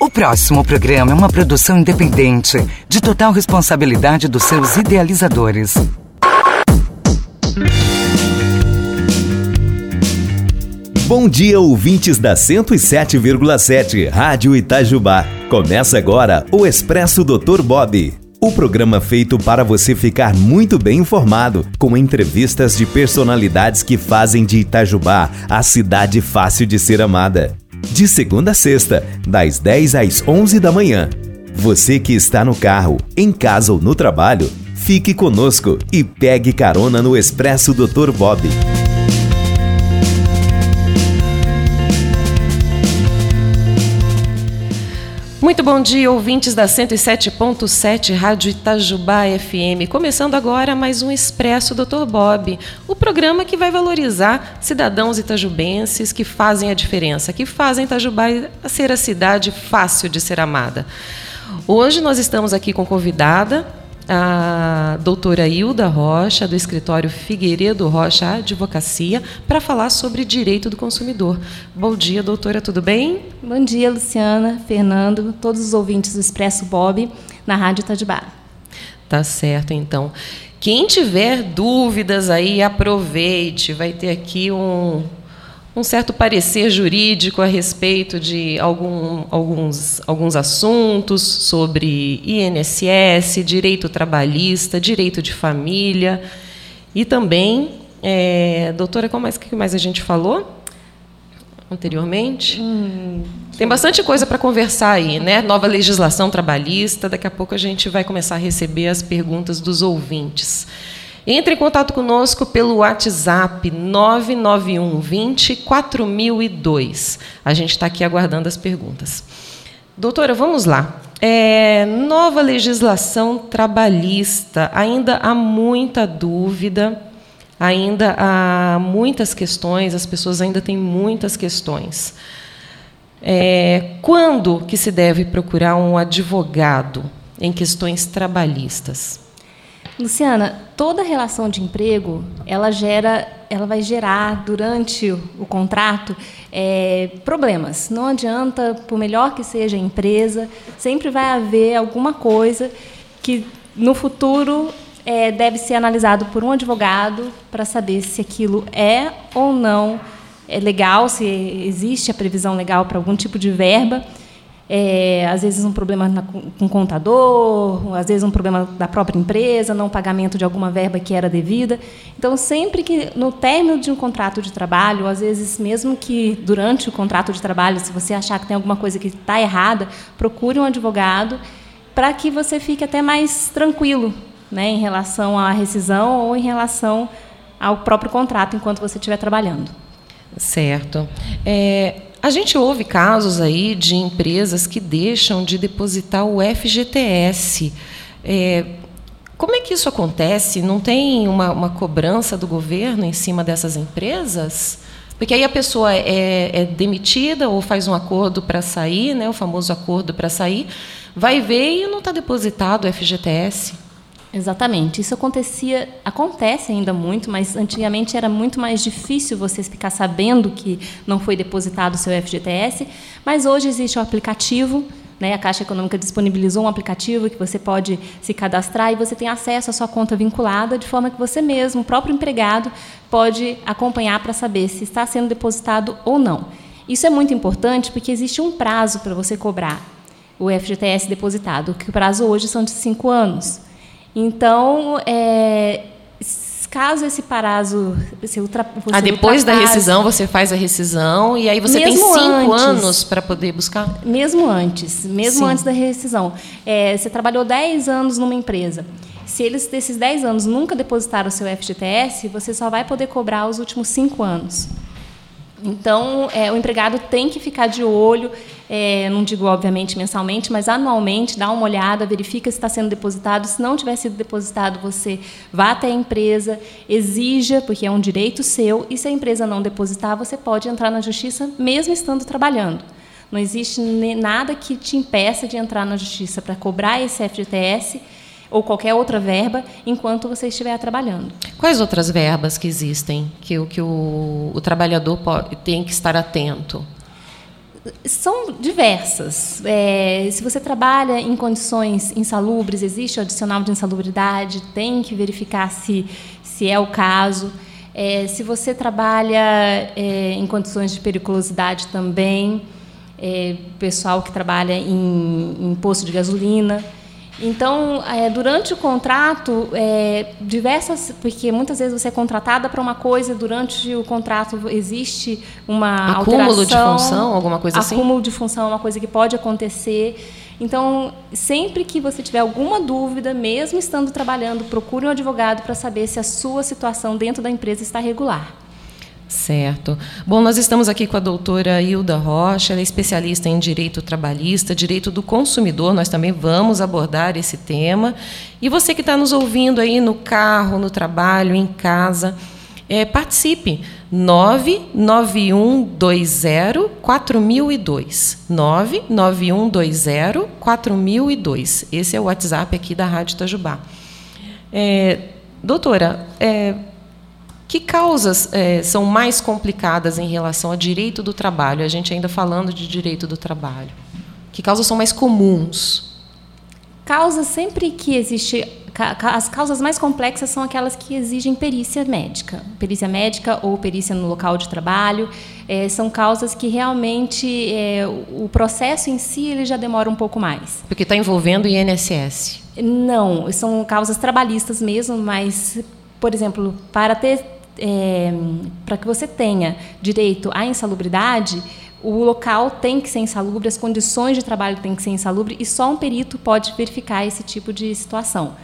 O próximo programa é uma produção independente, de total responsabilidade dos seus idealizadores. Bom dia, ouvintes da 107,7 Rádio Itajubá. Começa agora o Expresso Dr. Bob. O programa feito para você ficar muito bem informado, com entrevistas de personalidades que fazem de Itajubá a cidade fácil de ser amada. De segunda a sexta, das 10 às 11 da manhã. Você que está no carro, em casa ou no trabalho, fique conosco e pegue carona no Expresso Dr. Bob. Muito bom dia, ouvintes da 107.7 Rádio Itajubá FM. Começando agora mais um Expresso Dr. Bob, o programa que vai valorizar cidadãos itajubenses que fazem a diferença, que fazem Itajubá ser a cidade fácil de ser amada. Hoje nós estamos aqui com convidada, a doutora Hilda Rocha, do escritório Figueiredo Rocha Advocacia, para falar sobre direito do consumidor. Bom dia, doutora, tudo bem? Bom dia, Luciana, Fernando, todos os ouvintes do Expresso Bob, na Rádio Itajubá. Tá certo, então. Quem tiver dúvidas aí, aproveite. Vai ter aqui um, um certo parecer jurídico a respeito de algum, alguns, alguns assuntos sobre INSS, direito trabalhista, direito de família e também, é, doutora, qual mais que mais a gente falou anteriormente? Hum, Tem bastante coisa para conversar aí, né? Nova legislação trabalhista. Daqui a pouco a gente vai começar a receber as perguntas dos ouvintes. Entre em contato conosco pelo WhatsApp 991 20 4002. A gente está aqui aguardando as perguntas. Doutora, vamos lá. É, nova legislação trabalhista. Ainda há muita dúvida, ainda há muitas questões, as pessoas ainda têm muitas questões. É, quando que se deve procurar um advogado em questões trabalhistas? Luciana, toda relação de emprego, ela gera, ela vai gerar durante o contrato é, problemas. Não adianta, por melhor que seja a empresa, sempre vai haver alguma coisa que no futuro é, deve ser analisado por um advogado para saber se aquilo é ou não é legal, se existe a previsão legal para algum tipo de verba é, às vezes um problema na, com o contador, às vezes um problema da própria empresa, não pagamento de alguma verba que era devida. Então, sempre que no término de um contrato de trabalho, às vezes mesmo que durante o contrato de trabalho, se você achar que tem alguma coisa que está errada, procure um advogado para que você fique até mais tranquilo né, em relação à rescisão ou em relação ao próprio contrato enquanto você estiver trabalhando. Certo. É, a gente ouve casos aí de empresas que deixam de depositar o FGTS. É, como é que isso acontece? Não tem uma, uma, cobrança do governo em cima dessas empresas? Porque aí a pessoa é, é demitida ou faz um acordo para sair, né, o famoso acordo para sair, vai ver e não está depositado o FGTS. Exatamente. Isso acontecia, acontece ainda muito, mas antigamente era muito mais difícil você ficar sabendo que não foi depositado o seu FGTS. Mas hoje existe o aplicativo, né? A Caixa Econômica disponibilizou um aplicativo que você pode se cadastrar e você tem acesso à sua conta vinculada, de forma que você mesmo, o próprio empregado, pode acompanhar para saber se está sendo depositado ou não. Isso é muito importante porque existe um prazo para você cobrar o FGTS depositado, que o prazo hoje são de cinco anos. Então, é, caso esse prazo se ultra, você ah, depois da rescisão você faz a rescisão e aí você tem cinco antes, anos para poder buscar? Mesmo antes mesmo Sim. antes da rescisão. É, você trabalhou 10 anos numa empresa. Se eles desses 10 anos nunca depositaram o seu FGTS você só vai poder cobrar os últimos cinco anos. Então, é, o empregado tem que ficar de olho, é, não digo obviamente mensalmente, mas anualmente, dá uma olhada, verifica se está sendo depositado. Se não tiver sido depositado, você vá até a empresa, exija, porque é um direito seu, e se a empresa não depositar, você pode entrar na justiça mesmo estando trabalhando. Não existe nada que te impeça de entrar na justiça para cobrar esse FGTS ou qualquer outra verba enquanto você estiver trabalhando. Quais outras verbas que existem que, que o, o trabalhador pode, tem que estar atento? São diversas. É, se você trabalha em condições insalubres, existe o adicional de insalubridade, tem que verificar se, se é o caso. É, se você trabalha é, em condições de periculosidade também, é, pessoal que trabalha em, em posto de gasolina. Então, é, durante o contrato, é, diversas, porque muitas vezes você é contratada para uma coisa, durante o contrato existe uma acúmulo de função, alguma coisa assim. Acúmulo de função é uma coisa que pode acontecer. Então, sempre que você tiver alguma dúvida, mesmo estando trabalhando, procure um advogado para saber se a sua situação dentro da empresa está regular. Certo. Bom, nós estamos aqui com a doutora Hilda Rocha, ela é especialista em direito trabalhista, direito do consumidor. Nós também vamos abordar esse tema. E você que está nos ouvindo aí no carro, no trabalho, em casa, é, participe. 99120 4002. 99120 4002. Esse é o WhatsApp aqui da Rádio Itajubá. É, doutora, é, que causas é, são mais complicadas em relação ao direito do trabalho? A gente ainda falando de direito do trabalho. Que causas são mais comuns? Causas sempre que existe as causas mais complexas são aquelas que exigem perícia médica, perícia médica ou perícia no local de trabalho. É, são causas que realmente é, o processo em si ele já demora um pouco mais. Porque está envolvendo o INSS? Não, são causas trabalhistas mesmo, mas, por exemplo, para ter é, para que você tenha direito à insalubridade, o local tem que ser insalubre, as condições de trabalho têm que ser insalubre e só um perito pode verificar esse tipo de situação.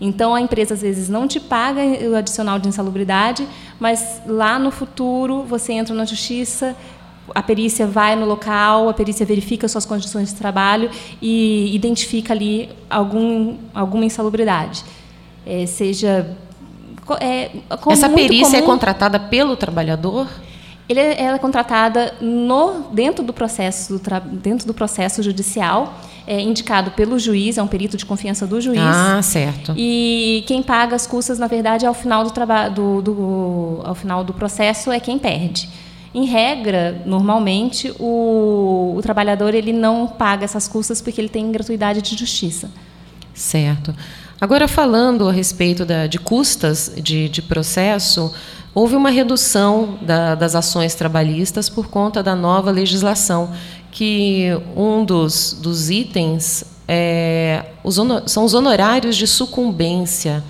Então a empresa às vezes não te paga o adicional de insalubridade, mas lá no futuro você entra na justiça, a perícia vai no local, a perícia verifica suas condições de trabalho e identifica ali algum, alguma insalubridade. É, seja é, Essa perícia é comum, é contratada pelo trabalhador? Ele, é, ela é contratada no, dentro, do processo, do dentro do processo judicial, é indicado pelo juiz, é um perito de confiança do juiz. Ah, certo. E quem paga as custas, na verdade, ao final do, do, do, ao final do processo é quem perde. Em regra, normalmente, o, o trabalhador ele não paga essas custas porque ele tem gratuidade de justiça. Certo. Agora, falando a respeito da, de custas de, de processo, houve uma redução da, das ações trabalhistas por conta da nova legislação, que um dos, dos itens é, os são os honorários de sucumbência.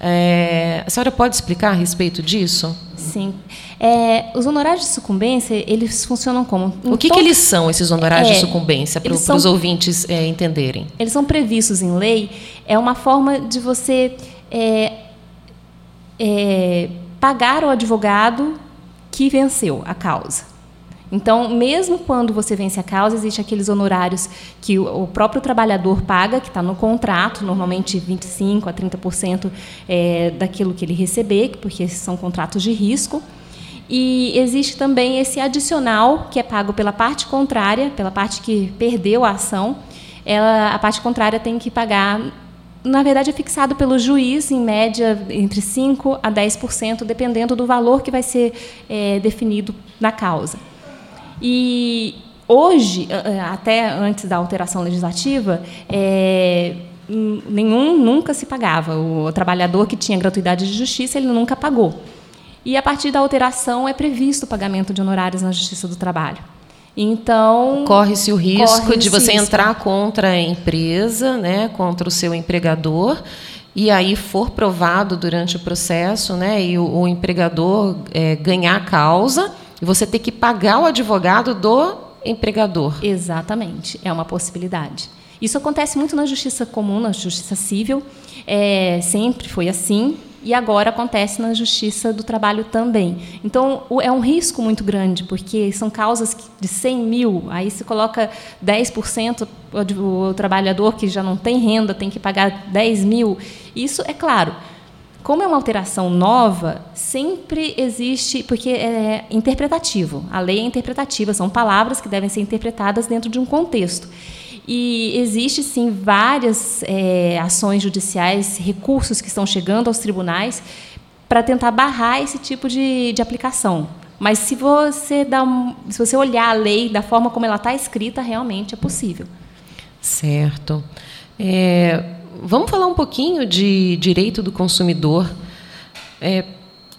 É, a senhora pode explicar a respeito disso? Sim. É, os honorários de sucumbência, eles funcionam como? O que, que eles são, esses honorários é, de sucumbência, para os ouvintes é, entenderem? Eles são previstos em lei. É uma forma de você é, é, pagar o advogado que venceu a causa. Então, mesmo quando você vence a causa, existem aqueles honorários que o próprio trabalhador paga, que está no contrato, normalmente 25% a 30% é, daquilo que ele receber, porque são contratos de risco. E existe também esse adicional que é pago pela parte contrária, pela parte que perdeu a ação. Ela, a parte contrária tem que pagar, na verdade, é fixado pelo juiz, em média, entre 5% a 10%, dependendo do valor que vai ser é, definido na causa. E hoje, até antes da alteração legislativa, é, nenhum nunca se pagava. O trabalhador que tinha gratuidade de justiça, ele nunca pagou. E a partir da alteração é previsto o pagamento de honorários na Justiça do Trabalho. Então corre-se o risco corre de você risco. entrar contra a empresa, né, contra o seu empregador, e aí for provado durante o processo, né, e o, o empregador é, ganhar a causa e você ter que pagar o advogado do empregador. Exatamente, é uma possibilidade. Isso acontece muito na justiça comum, na justiça civil, é, sempre foi assim, e agora acontece na justiça do trabalho também. Então, é um risco muito grande, porque são causas de 100 mil, aí se coloca 10%, o, trabalhador que já não tem renda tem que pagar 10 mil. Isso, é claro, como é uma alteração nova, sempre existe, porque é interpretativo. A lei é interpretativa, são palavras que devem ser interpretadas dentro de um contexto. E existe sim várias é, ações judiciais, recursos que estão chegando aos tribunais para tentar barrar esse tipo de, de aplicação, Mas se você dá um, se você olhar a lei da forma como ela está escrita, realmente é possível. Certo. É, vamos falar um pouquinho de direito do consumidor. É,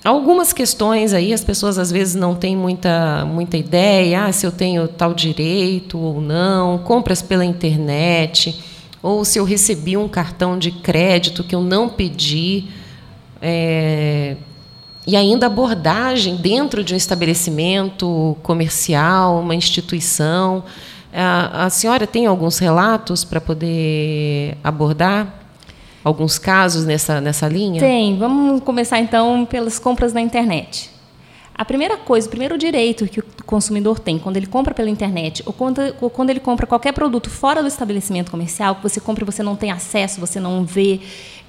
algumas questões aí as pessoas às vezes não têm muita muita ideia ah, se eu tenho tal direito ou não compras pela internet ou se eu recebi um cartão de crédito que eu não pedi é, e ainda abordagem dentro de um estabelecimento comercial uma instituição. A, a senhora tem alguns relatos para poder abordar alguns casos nessa, nessa linha? Tem. Vamos começar então pelas compras na internet. A primeira coisa, o primeiro direito que o consumidor tem quando ele compra pela internet ou quando, ou quando ele compra qualquer produto fora do estabelecimento comercial, que você compra e você não tem acesso, você não vê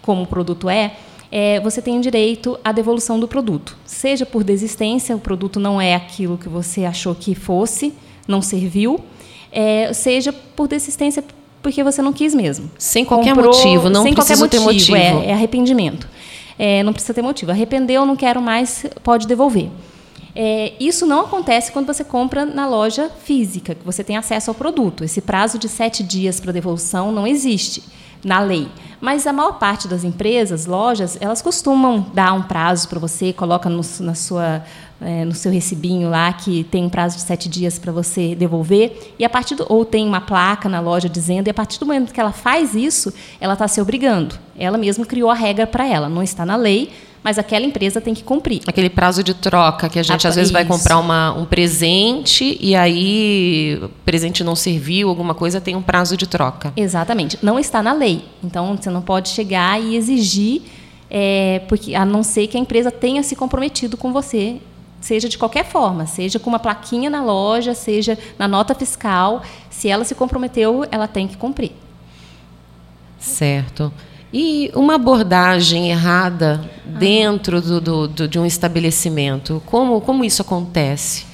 como o produto é, é, você tem direito à devolução do produto. Seja por desistência, o produto não é aquilo que você achou que fosse, não serviu, é, seja por desistência porque você não quis mesmo. Sem qualquer Comprou, motivo, não sem precisa qualquer motivo, ter motivo. É, é arrependimento. É, não precisa ter motivo. Arrependeu, não quero mais, pode devolver. É, isso não acontece quando você compra na loja física, que você tem acesso ao produto. Esse prazo de sete dias para devolução não existe na lei. Mas a maior parte das empresas, lojas, elas costumam dar um prazo para você, coloca no, na sua, é, no seu recibinho lá que tem um prazo de sete dias para você devolver, e a partir do, ou tem uma placa na loja dizendo, e a partir do momento que ela faz isso, ela está se obrigando. Ela mesma criou a regra para ela, não está na lei, mas aquela empresa tem que cumprir. Aquele prazo de troca que a gente às vezes isso. vai comprar uma, um presente e aí o presente não serviu, alguma coisa tem um prazo de troca. Exatamente. Não está na lei. Então você não pode chegar e exigir, é, porque a não ser que a empresa tenha se comprometido com você seja de qualquer forma, seja com uma plaquinha na loja, seja na nota fiscal, se ela se comprometeu, ela tem que cumprir. Certo. E uma abordagem errada dentro do, do, do, de um estabelecimento, como, como isso acontece?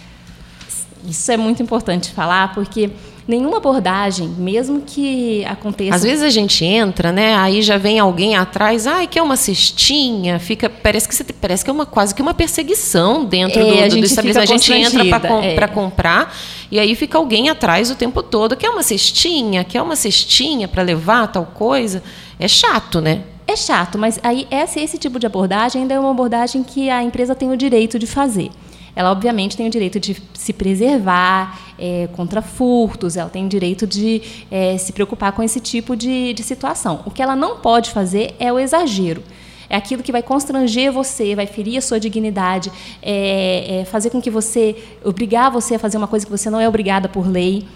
Isso é muito importante falar, porque nenhuma abordagem, mesmo que aconteça. Às vezes a gente entra, né? Aí já vem alguém atrás, ai, que é uma cestinha, fica parece que você, parece que é uma quase que uma perseguição dentro é, do, do, do estabelecimento. A gente entra para é. comprar e aí fica alguém atrás o tempo todo, que é uma cestinha, que é uma cestinha para levar tal coisa. É chato, né? É chato, mas aí esse, esse tipo de abordagem ainda é uma abordagem que a empresa tem o direito de fazer ela obviamente tem o direito de se preservar é, contra furtos, ela tem o direito de é, se preocupar com esse tipo de, de situação. O que ela não pode fazer é o exagero. É aquilo que vai constranger você, vai ferir a sua dignidade, é, é fazer com que você, obrigar você a fazer uma coisa que você não é obrigada por lei.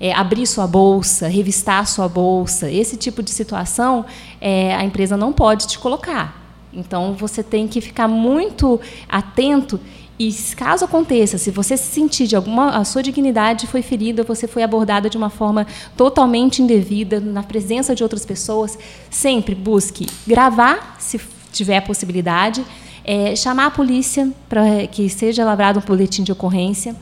É, abrir sua bolsa, revistar sua bolsa, esse tipo de situação é, a empresa não pode te colocar. Então você tem que ficar muito atento e caso aconteça, se você se sentir de alguma a sua dignidade foi ferida, você foi abordada de uma forma totalmente indevida na presença de outras pessoas, sempre busque gravar, se tiver a possibilidade, é, chamar a polícia para que seja lavrado um boletim de ocorrência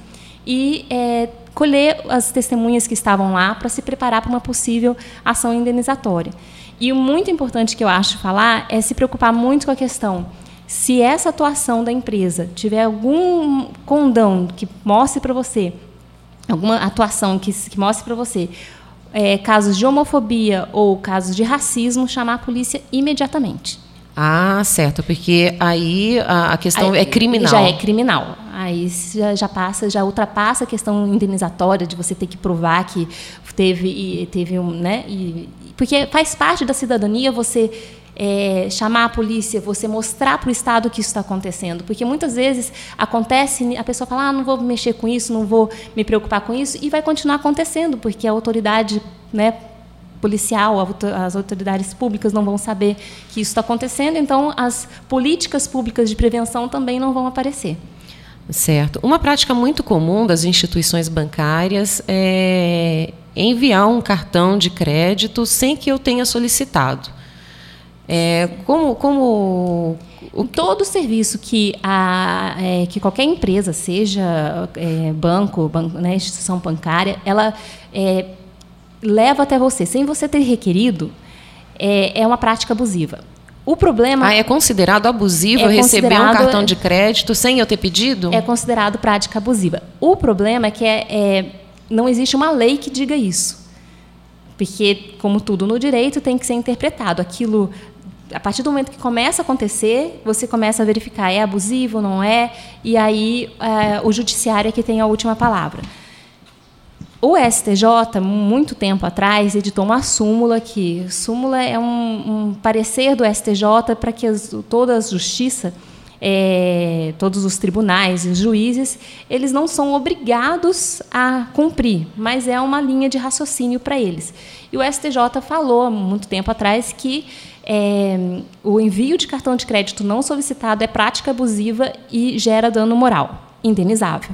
e é, colher as testemunhas que estavam lá para se preparar para uma possível ação indenizatória. E o muito importante que eu acho falar é se preocupar muito com a questão se essa atuação da empresa tiver algum condão que mostre para você, alguma atuação que, que mostre para você é, casos de homofobia ou casos de racismo, chamar a polícia imediatamente. Ah, certo, porque aí a, questão aí, é criminal. Já é criminal. Aí já, já, passa, já ultrapassa a questão indenizatória de você ter que provar que teve, teve um, né? E, porque faz parte da cidadania você é, chamar a polícia, você mostrar para o Estado que isso está acontecendo. Porque muitas vezes acontece, a pessoa fala, ah, não vou mexer com isso, não vou me preocupar com isso, e vai continuar acontecendo, porque a autoridade né, policial, as autoridades públicas não vão saber que isso está acontecendo, então as políticas públicas de prevenção também não vão aparecer. Certo. Uma prática muito comum das instituições bancárias é enviar um cartão de crédito sem que eu tenha solicitado. É, como, como o... todo serviço que, a, é, que qualquer empresa, seja é, banco, banco né, instituição bancária, ela é, leva até você, sem você ter requerido, é, é uma prática abusiva. O problema. Ah, é considerado abusivo é receber um cartão de crédito sem eu ter pedido? É considerado prática abusiva. O problema é que é, é, não existe uma lei que diga isso. Porque, como tudo no direito, tem que ser interpretado. Aquilo a partir do momento que começa a acontecer, você começa a verificar é abusivo, não é, e aí é, o judiciário é que tem a última palavra. O STJ, muito tempo atrás, editou uma súmula que súmula é um, um parecer do STJ para que as, toda a justiça, é, todos os tribunais e os juízes, eles não são obrigados a cumprir, mas é uma linha de raciocínio para eles. E o STJ falou, muito tempo atrás, que é, o envio de cartão de crédito não solicitado é prática abusiva e gera dano moral, indenizável.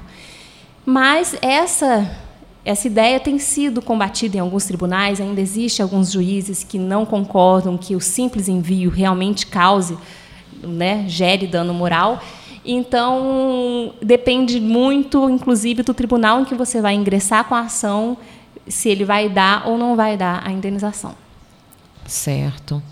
Mas essa essa ideia tem sido combatida em alguns tribunais, ainda existe alguns juízes que não concordam que o simples envio realmente cause, né, gere dano moral. Então, depende muito, inclusive, do tribunal em que você vai ingressar com a ação, se ele vai dar ou não vai dar a indenização. Certo.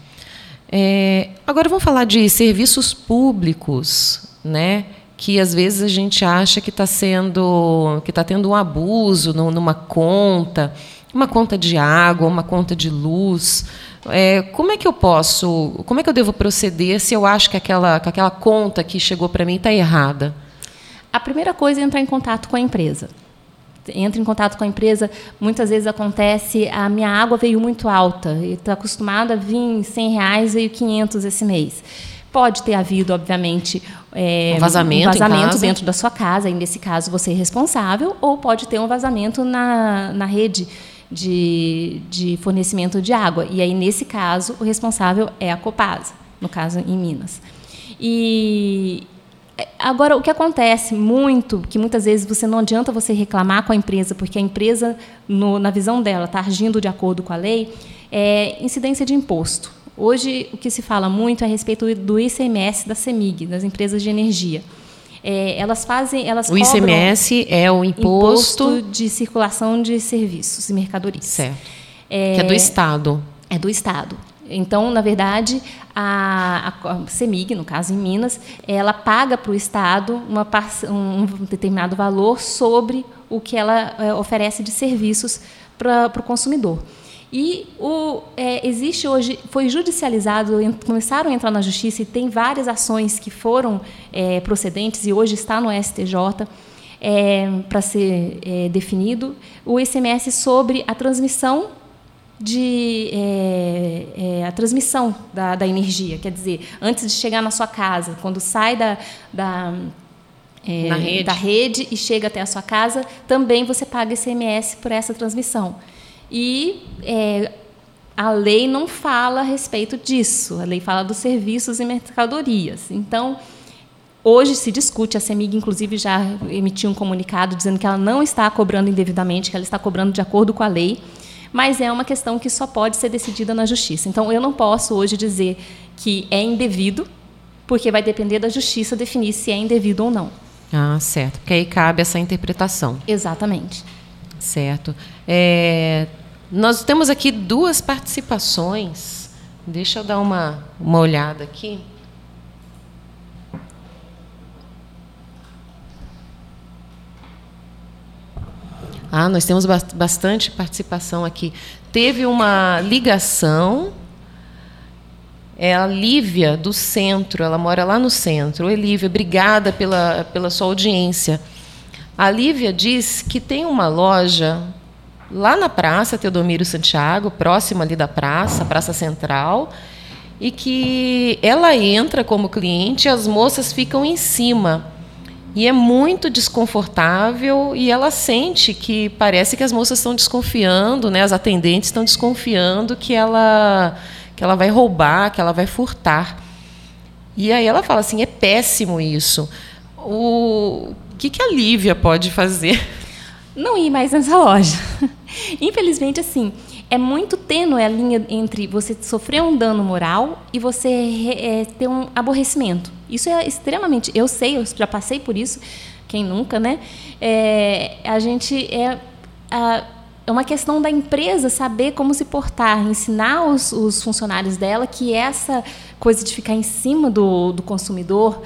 É, agora vamos falar de serviços públicos, né? Que às vezes a gente acha que está sendo, que está tendo um abuso numa conta, uma conta de água, uma conta de luz. É, como é que eu posso, como é que eu devo proceder se eu acho que aquela, que aquela conta que chegou para mim está errada? A primeira coisa é entrar em contato com a empresa entra em contato com a empresa, muitas vezes acontece, a minha água veio muito alta, e estou acostumada a vir 100 reais, veio 500 esse mês. Pode ter havido, obviamente, é, um vazamento, um vazamento dentro da sua casa, e nesse caso você é responsável, ou pode ter um vazamento na, na rede de, de fornecimento de água. E aí, nesse caso, o responsável é a Copasa, no caso em Minas. E, Agora, o que acontece muito, que muitas vezes você não adianta você reclamar com a empresa, porque a empresa, no, na visão dela, está agindo de acordo com a lei, é incidência de imposto. Hoje, o que se fala muito é a respeito do ICMS da CEMIG, das empresas de energia. É, elas fazem, elas o ICMS é o imposto... imposto de circulação de serviços e mercadorias. Certo. É, que é do Estado. É do Estado. Então, na verdade, a, a CEMIG, no caso em Minas, ela paga para o Estado uma, um determinado valor sobre o que ela é, oferece de serviços para o consumidor. E o, é, existe hoje, foi judicializado, começaram a entrar na justiça e tem várias ações que foram é, procedentes e hoje está no STJ é, para ser é, definido o ICMS sobre a transmissão de é, é, a transmissão da, da, energia. Quer dizer, antes de chegar na sua casa, quando sai da, da, é, rede. da rede e chega até a sua casa, também você paga ICMS por essa transmissão. E é, a lei não fala a respeito disso. A lei fala dos serviços e mercadorias. Então, Hoje se discute, a CEMIG, inclusive, já emitiu um comunicado dizendo que ela não está cobrando indevidamente, que ela está cobrando de acordo com a lei mas é uma questão que só pode ser decidida na justiça. Então, eu não posso hoje dizer que é indevido, porque vai depender da justiça definir se é indevido ou não. Ah, certo. Porque aí cabe essa interpretação. Exatamente. Certo. É, nós temos aqui duas participações. Deixa eu dar uma, uma olhada aqui. Ah, nós temos bastante participação aqui. Teve uma ligação. É a Lívia do centro, ela mora lá no centro. Oi, Lívia, obrigada pela, pela sua audiência. A Lívia diz que tem uma loja lá na Praça Teodomiro Santiago, próxima ali da praça, Praça Central, e que ela entra como cliente e as moças ficam em cima. E é muito desconfortável e ela sente que parece que as moças estão desconfiando, né? As atendentes estão desconfiando que ela que ela vai roubar, que ela vai furtar. E aí ela fala assim, é péssimo isso. O, o que, que a Lívia pode fazer? Não ir mais nessa loja. Infelizmente, assim, é muito tênue a linha entre você sofrer um dano moral e você é, ter um aborrecimento. Isso é extremamente. Eu sei, eu já passei por isso. Quem nunca, né? É, a gente é a, é uma questão da empresa saber como se portar, ensinar os, os funcionários dela que essa coisa de ficar em cima do, do consumidor,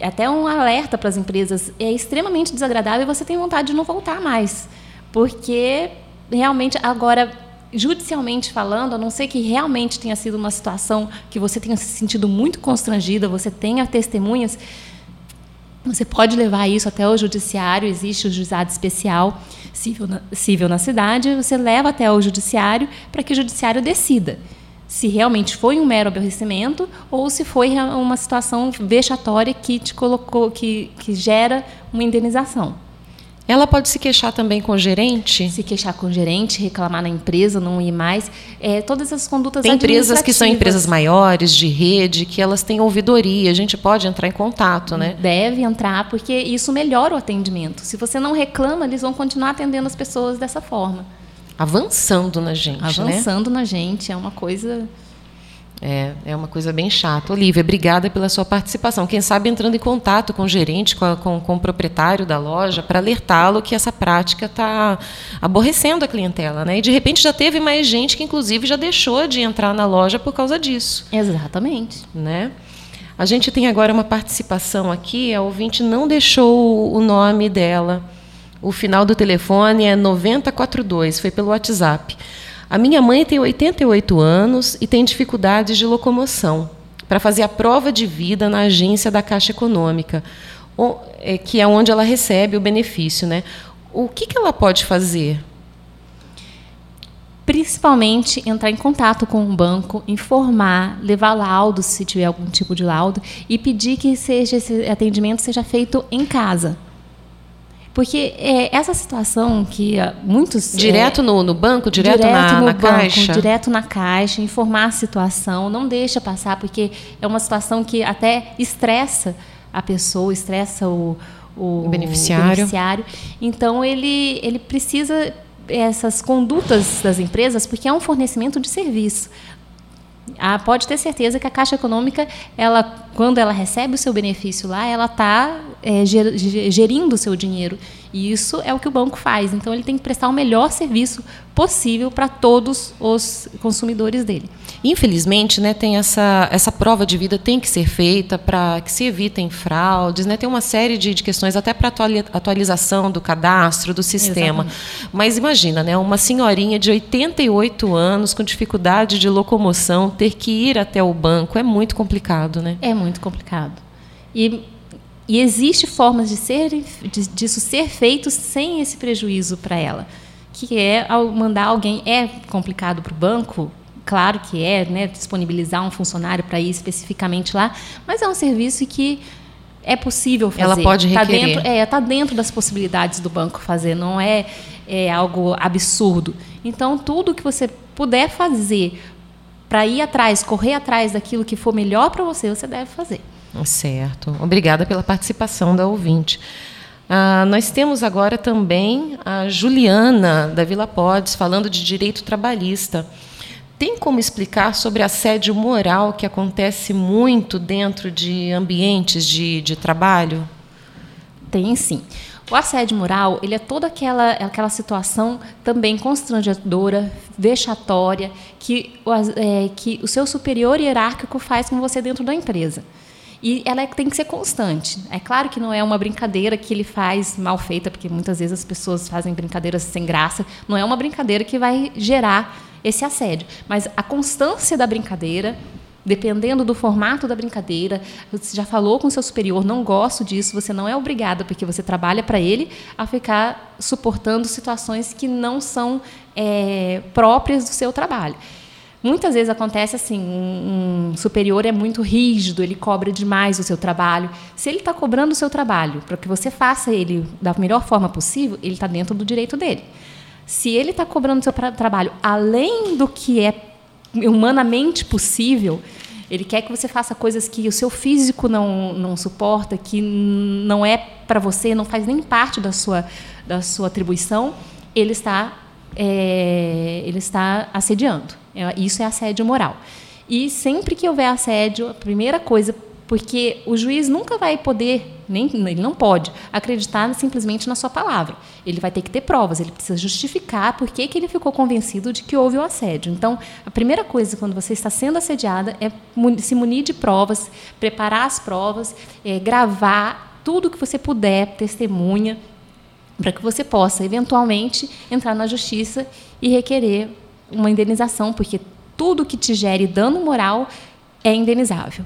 até um alerta para as empresas, é extremamente desagradável e você tem vontade de não voltar mais. Porque realmente agora judicialmente falando, a não ser que realmente tenha sido uma situação que você tenha se sentido muito constrangida, você tenha testemunhas, você pode levar isso até o judiciário, existe o juizado especial civil na, civil na cidade, você leva até o judiciário para que o judiciário decida se realmente foi um mero aborrecimento ou se foi uma situação vexatória que te colocou, que, que gera uma indenização. Ela pode se queixar também com o gerente? Se queixar com o gerente, reclamar na empresa, não ir mais. É, todas as condutas Tem empresas que são empresas maiores, de rede, que elas têm ouvidoria. A gente pode entrar em contato, né? Deve entrar, porque isso melhora o atendimento. Se você não reclama, eles vão continuar atendendo as pessoas dessa forma. Avançando na gente, né? Avançando né? na gente. É uma coisa é, é uma coisa bem chata. Olivia, obrigada pela sua participação. Quem sabe entrando em contato com o gerente, com, a, com, com o proprietário da loja, para alertá-lo que essa prática está aborrecendo a clientela. Né? E, de repente, já teve mais gente que, inclusive, já deixou de entrar na loja por causa disso. Exatamente. Né? A gente tem agora uma participação aqui, a ouvinte não deixou o nome dela. O final do telefone é 9042, foi pelo WhatsApp. A minha mãe tem 88 anos e tem dificuldades de locomoção para fazer a prova de vida na agência da Caixa Econômica, é, que é onde ela recebe o benefício. Né? O que, ela pode fazer? Principalmente entrar em contato com o banco, informar, levar laudo se tiver algum tipo de laudo e pedir que seja esse atendimento seja feito em casa. Porque é, essa situação que uh, muitos. É, direto é, no, no, banco, direto, direto na, no na banco, caixa? Direto na caixa, informar a situação, não deixa passar, porque é uma situação que até estressa a pessoa, estressa o, o, o beneficiário. o beneficiário. Então, ele, ele precisa essas condutas das empresas, porque é um fornecimento de serviço. Ah, pode ter certeza que a Caixa Econômica, ela, quando ela recebe o seu benefício lá, ela está é, gerindo o seu dinheiro. E isso é o que o banco faz. Então, ele tem que prestar o melhor serviço possível para todos os consumidores dele. Infelizmente, né, tem essa, essa prova de vida tem que ser feita para que se evitem fraudes, né? Tem uma série de, de questões até para atualização do cadastro, do sistema. Exatamente. Mas imagina, né, uma senhorinha de 88 anos com dificuldade de locomoção ter que ir até o banco é muito complicado, né? É muito complicado. E e existe formas de ser, de, disso ser feito sem esse prejuízo para ela. Que é ao mandar alguém. É complicado para o banco, claro que é, né, disponibilizar um funcionário para ir especificamente lá, mas é um serviço que é possível fazer. Ela pode tá requerer. Tá dentro, é, está dentro das possibilidades do banco fazer, não é, é algo absurdo. Então, tudo que você puder fazer para ir atrás, correr atrás daquilo que for melhor para você, você deve fazer. Certo. Obrigada pela participação da ouvinte. Ah, nós temos agora também a Juliana, da Vila Podes, falando de direito trabalhista. Tem como explicar sobre assédio moral que acontece muito dentro de ambientes de, de trabalho? Tem sim. O assédio moral ele é toda aquela, aquela situação também constrangedora, vexatória, que, é, que o seu superior hierárquico faz com você dentro da empresa. E ela tem que ser constante. É claro que não é uma brincadeira que ele faz mal feita, porque muitas vezes as pessoas fazem brincadeiras sem graça. Não é uma brincadeira que vai gerar esse assédio. Mas a constância da brincadeira, dependendo do formato da brincadeira, você já falou com o seu superior, não gosto disso, você não é obrigada, porque você trabalha para ele, a ficar suportando situações que não são é, próprias do seu trabalho. Muitas vezes acontece assim, um, um, superior é muito rígido, ele cobra demais o seu trabalho. Se ele está cobrando o seu trabalho para que você faça ele da melhor forma possível, ele está dentro do direito dele. Se ele está cobrando o seu trabalho além do que é humanamente possível, ele quer que você faça coisas que o seu físico não, não suporta, que não é para você, não faz nem parte da sua, da sua atribuição, ele está, é, ele está assediando. É, isso é assédio moral. E sempre que houver assédio, a primeira coisa, porque o juiz nunca vai poder nem, ele não pode acreditar simplesmente na sua palavra. Ele vai ter que ter provas, ele precisa justificar por que, que ele ficou convencido de que houve o assédio. Então, a primeira coisa quando você está sendo assediada é se munir de provas, preparar as provas, é, gravar tudo que você puder, testemunha, para que você possa, eventualmente, entrar na justiça e requerer uma indenização, porque tudo que te gere dano moral é indenizável.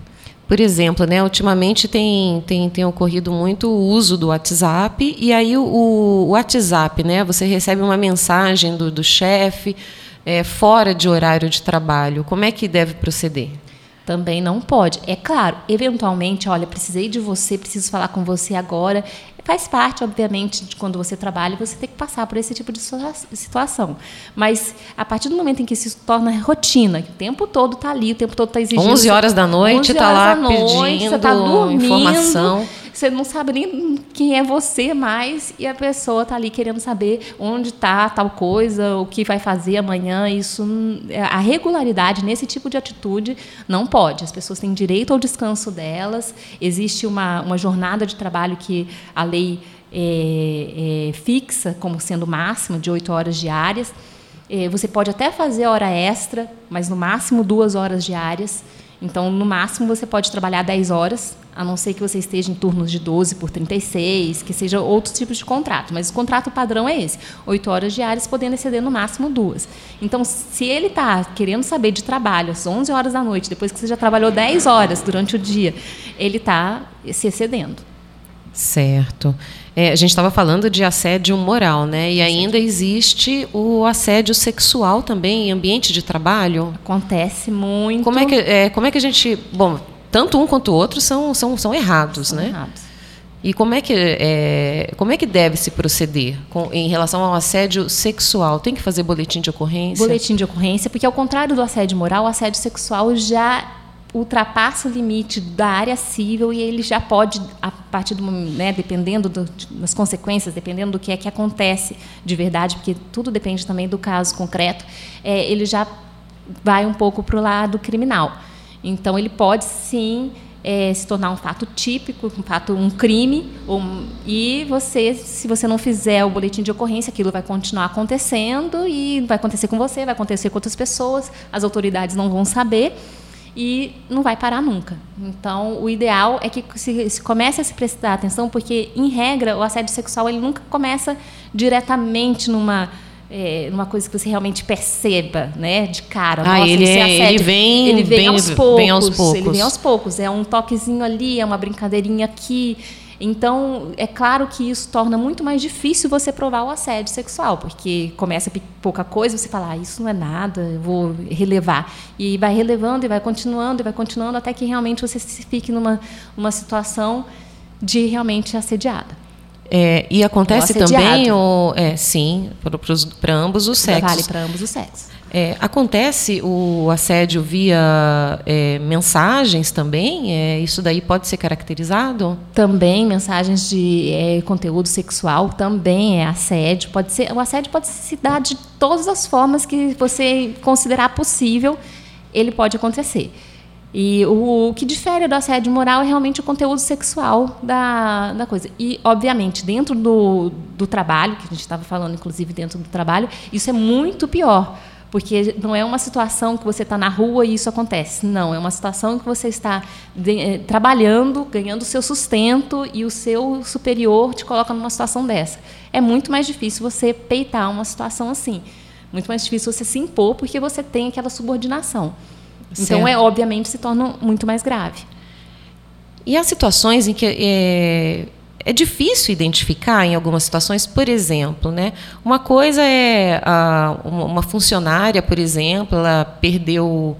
Por exemplo, né, ultimamente tem, tem, tem ocorrido muito o uso do WhatsApp, e aí o, o WhatsApp, né, você recebe uma mensagem do, do chefe é, fora de horário de trabalho. Como é que deve proceder? Também não pode. É claro, eventualmente, olha, precisei de você, preciso falar com você agora. Faz parte, obviamente, de quando você trabalha, você tem que passar por esse tipo de situação. Mas a partir do momento em que se torna rotina, que o tempo todo está ali, o tempo todo está exigindo. 11 horas da noite, está lá noite, pedindo você tá dormindo, informação. Você não sabe nem quem é você mais e a pessoa está ali querendo saber onde está tal coisa, o que vai fazer amanhã. Isso, a regularidade nesse tipo de atitude não pode. As pessoas têm direito ao descanso delas. Existe uma, uma jornada de trabalho que a lei é, é, fixa como sendo máxima de oito horas diárias. É, você pode até fazer hora extra, mas no máximo duas horas diárias. Então, no máximo, você pode trabalhar 10 horas, a não ser que você esteja em turnos de 12 por 36, que seja outros tipos de contrato. Mas o contrato padrão é esse: 8 horas diárias, podendo exceder no máximo duas. Então, se ele está querendo saber de trabalho às 11 horas da noite, depois que você já trabalhou 10 horas durante o dia, ele está se excedendo. Certo. É, a gente estava falando de assédio moral, né? E ainda existe o assédio sexual também em ambiente de trabalho. Acontece muito. Como é que, é, como é que a gente. Bom, tanto um quanto o outro são, são, são errados, são né? Errados. E como é que, é, como é que deve se proceder com, em relação ao assédio sexual? Tem que fazer boletim de ocorrência? Boletim de ocorrência, porque ao contrário do assédio moral, o assédio sexual já ultrapassa o limite da área civil e ele já pode, a partir do né, dependendo do, das consequências, dependendo do que é que acontece de verdade, porque tudo depende também do caso concreto, é, ele já vai um pouco para o lado criminal. Então ele pode sim é, se tornar um fato típico, um fato, um crime, um, e você, se você não fizer o boletim de ocorrência, aquilo vai continuar acontecendo e vai acontecer com você, vai acontecer com outras pessoas, as autoridades não vão saber e não vai parar nunca. Então, o ideal é que se, se, comece a se prestar atenção, porque, em regra, o assédio sexual ele nunca começa diretamente numa é, numa coisa que você realmente perceba, né, de cara. Ah, Nossa, ele, é, ele vem, ele vem, vem, aos poucos, vem aos poucos. Ele vem aos poucos. É um toquezinho ali, é uma brincadeirinha aqui. Então, é claro que isso torna muito mais difícil você provar o assédio sexual, porque começa pouca coisa, você fala, ah, isso não é nada, eu vou relevar. E vai relevando, e vai continuando, e vai continuando, até que realmente você fique numa uma situação de realmente assediada. É, e acontece também, o, é, sim, para ambos os sexos. Vale para ambos os sexos. É, acontece o assédio via é, mensagens também? É, isso daí pode ser caracterizado? Também, mensagens de é, conteúdo sexual também é assédio. Pode ser, o assédio pode se dar de todas as formas que você considerar possível, ele pode acontecer. E o, o, que difere do assédio moral é realmente o conteúdo sexual da, da coisa. E, obviamente, dentro do, do trabalho, que a gente estava falando, inclusive, dentro do trabalho, isso é muito pior. Porque não é uma situação que você está na rua e isso acontece. Não, é uma situação que você está de, eh, trabalhando, ganhando o seu sustento e o seu superior te coloca numa situação dessa. É muito mais difícil você peitar uma situação assim. Muito mais difícil você se impor porque você tem aquela subordinação. Então, certo. Então, é obviamente, se torna muito mais grave. E há situações em que é, é difícil identificar em algumas situações, por exemplo, né? Uma coisa é a, uma funcionária, por exemplo, ela perdeu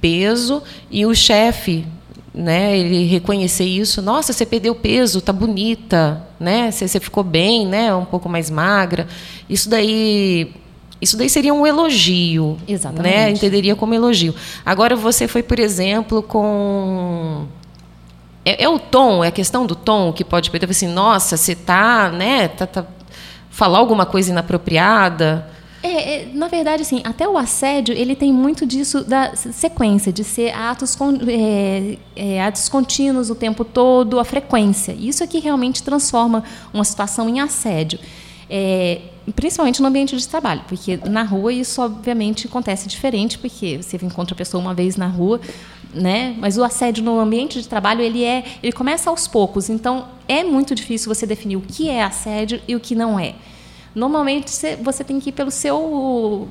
peso e o chefe, né? Ele reconhecer isso, nossa, você perdeu peso, tá bonita, né? Você, você ficou bem, né? Um pouco mais magra. Isso daí isso daí seria um elogio, Exatamente. né? Entenderia como elogio. Agora você foi, por exemplo, com é, é, o tom, é a questão do tom que pode perder assim, nossa, você tá, né, tá, tá falar alguma coisa inapropriada. É, Porque, na verdade, assim, até o assédio, ele tem muito disso da sequência, de ser atos, é, é, atos contínuos o tempo todo, a frequência. Isso é que realmente transforma uma situação em assédio. É, principalmente no ambiente de trabalho, porque na rua isso obviamente acontece diferente, porque você encontra a pessoa uma vez na rua, né? Mas o assédio no ambiente de trabalho ele é, ele começa aos poucos. Então é muito difícil você definir o que é assédio e o que não é. Normalmente você tem que ir pelo seu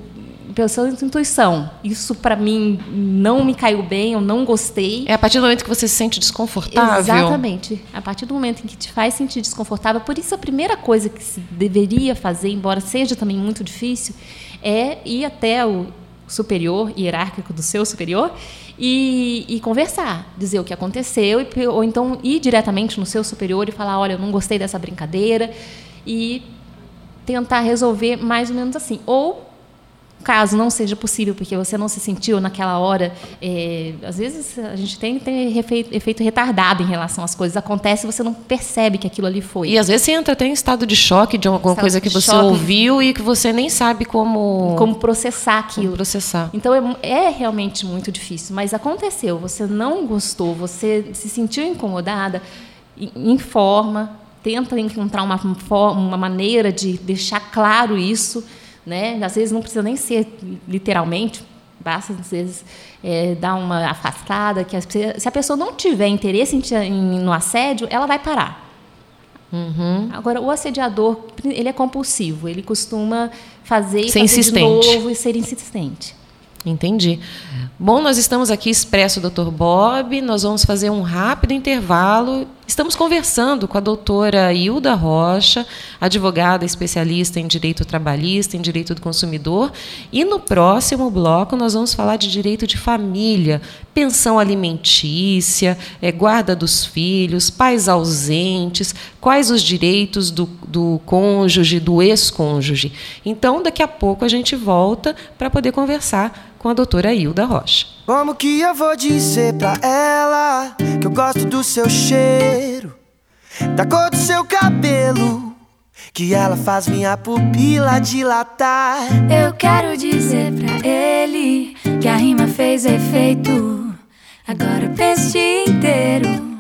pela sua intuição. Isso para mim não me caiu bem, eu não gostei. É a partir do momento que você se sente desconfortável. Exatamente. A partir do momento em que te faz sentir desconfortável, por isso a primeira coisa que se deveria fazer, embora seja também muito difícil, é ir até o superior hierárquico do seu superior e, e, conversar, dizer o que aconteceu, ou então ir diretamente no seu superior e falar, olha, eu não gostei dessa brincadeira e tentar resolver mais ou menos assim. Ou caso não seja possível, porque você não se sentiu naquela hora, é, às vezes a gente tem, tem efeito, efeito, retardado em relação às coisas. Acontece você não percebe que aquilo ali foi. E às vezes você entra até em estado de choque de alguma estado coisa que você choque. ouviu e que você nem sabe como... Como processar aquilo. Como processar. Então é, é realmente muito difícil. Mas aconteceu, você não gostou, você se sentiu incomodada, informa, tenta encontrar uma, uma maneira de deixar claro isso, né? Às vezes não precisa nem ser literalmente, basta às vezes é, dar uma afastada, que se a pessoa não tiver interesse em, em, no assédio, ela vai parar. Uhum. Agora, o assediador, ele é compulsivo, ele costuma fazer ser fazer insistente. de novo e ser insistente. Entendi. Bom, nós estamos aqui expresso Dr. Bob, nós vamos fazer um rápido intervalo. Estamos conversando com a doutora Hilda Rocha, advogada especialista em direito trabalhista, em direito do consumidor, e no próximo bloco nós vamos falar de direito de família, pensão alimentícia, é, guarda dos filhos, pais ausentes, quais os direitos do, do cônjuge, do ex-cônjuge. Então, daqui a pouco a gente volta para poder conversar com a doutora Hilda Rocha. Como que eu vou dizer pra ela que eu gosto do seu cheiro, da cor do seu cabelo, que ela faz minha pupila dilatar? Eu quero dizer pra ele que a rima fez efeito. Agora eu penso o dia inteiro,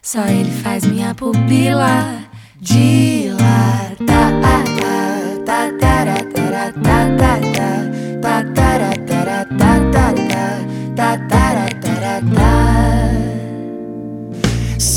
só ele faz minha pupila dilatar.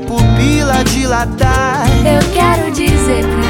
pupila dilatar. Eu quero dizer pra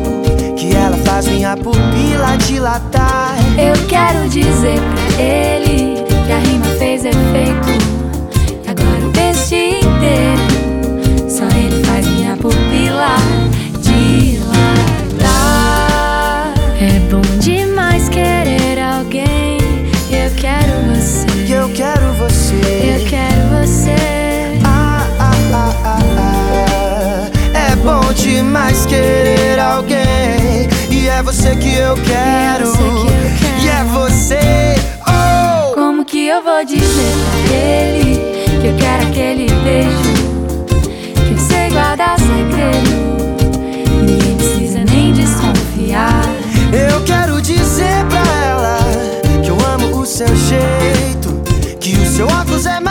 Faz minha pupila dilatar. Eu quero dizer pra ele que a rima fez efeito. E agora o peixe inteiro, só ele faz minha pupila dilatar. É bom demais querer alguém. Eu quero você. Eu quero você. Eu quero você. Ah, ah, ah, ah, ah. É bom demais querer alguém e é você que eu quero. E é você. É oh! Como que eu vou dizer pra ele que eu quero aquele beijo? Que eu sei guardar segredo. Ninguém precisa nem desconfiar. Eu quero dizer pra ela que eu amo o seu jeito. Que o seu óculos é mais.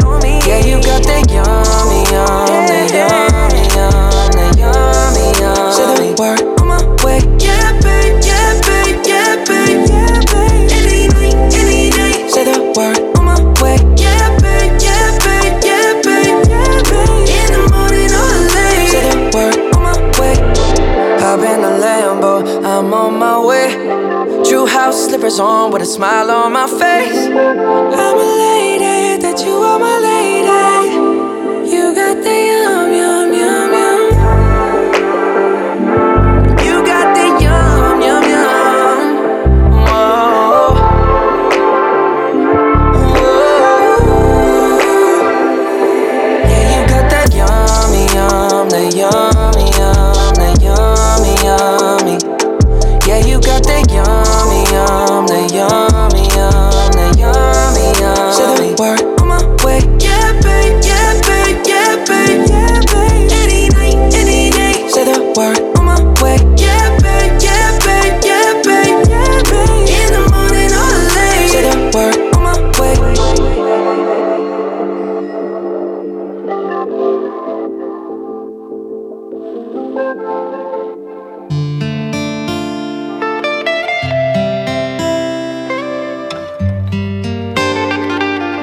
Yeah, you got that yummy, yummy, yum, that yummy, yum. Say the word on my way. Yeah, babe, yeah, babe, yeah, babe, yeah, babe. Any night, any day. Say the word on my way. Yeah, babe, yeah, babe, yeah, babe, yeah, babe. In the morning or late. Say the word on my way. Hop in the Lambo, I'm on my way. True house slippers on with a smile on my face. I'm elated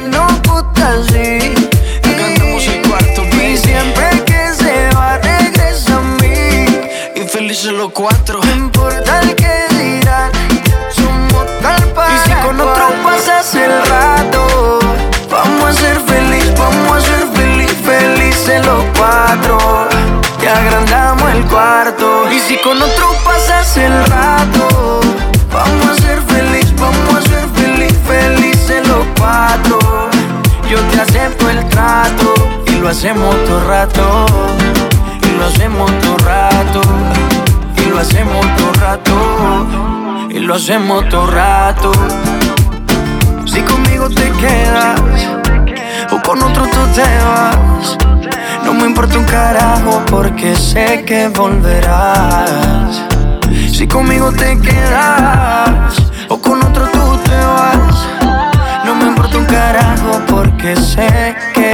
no así. Cantamos el cuarto. Y siempre que se va, regresa a mí. Y felices los cuatro. No importa el que dirán, somos tal para. Y si con otro pasas el rato, vamos a ser feliz, vamos a ser feliz, felices los cuatro. Te agrandamos el cuarto. Y si con otro pasas el rato. Hacemos todo rato. Y lo hacemos todo rato. Y lo hacemos todo rato. Y lo hacemos todo rato. Si conmigo te quedas o con otro tú te vas. No me importa un carajo porque sé que volverás. Si conmigo te quedas o con otro tú te vas. No me importa un carajo porque sé que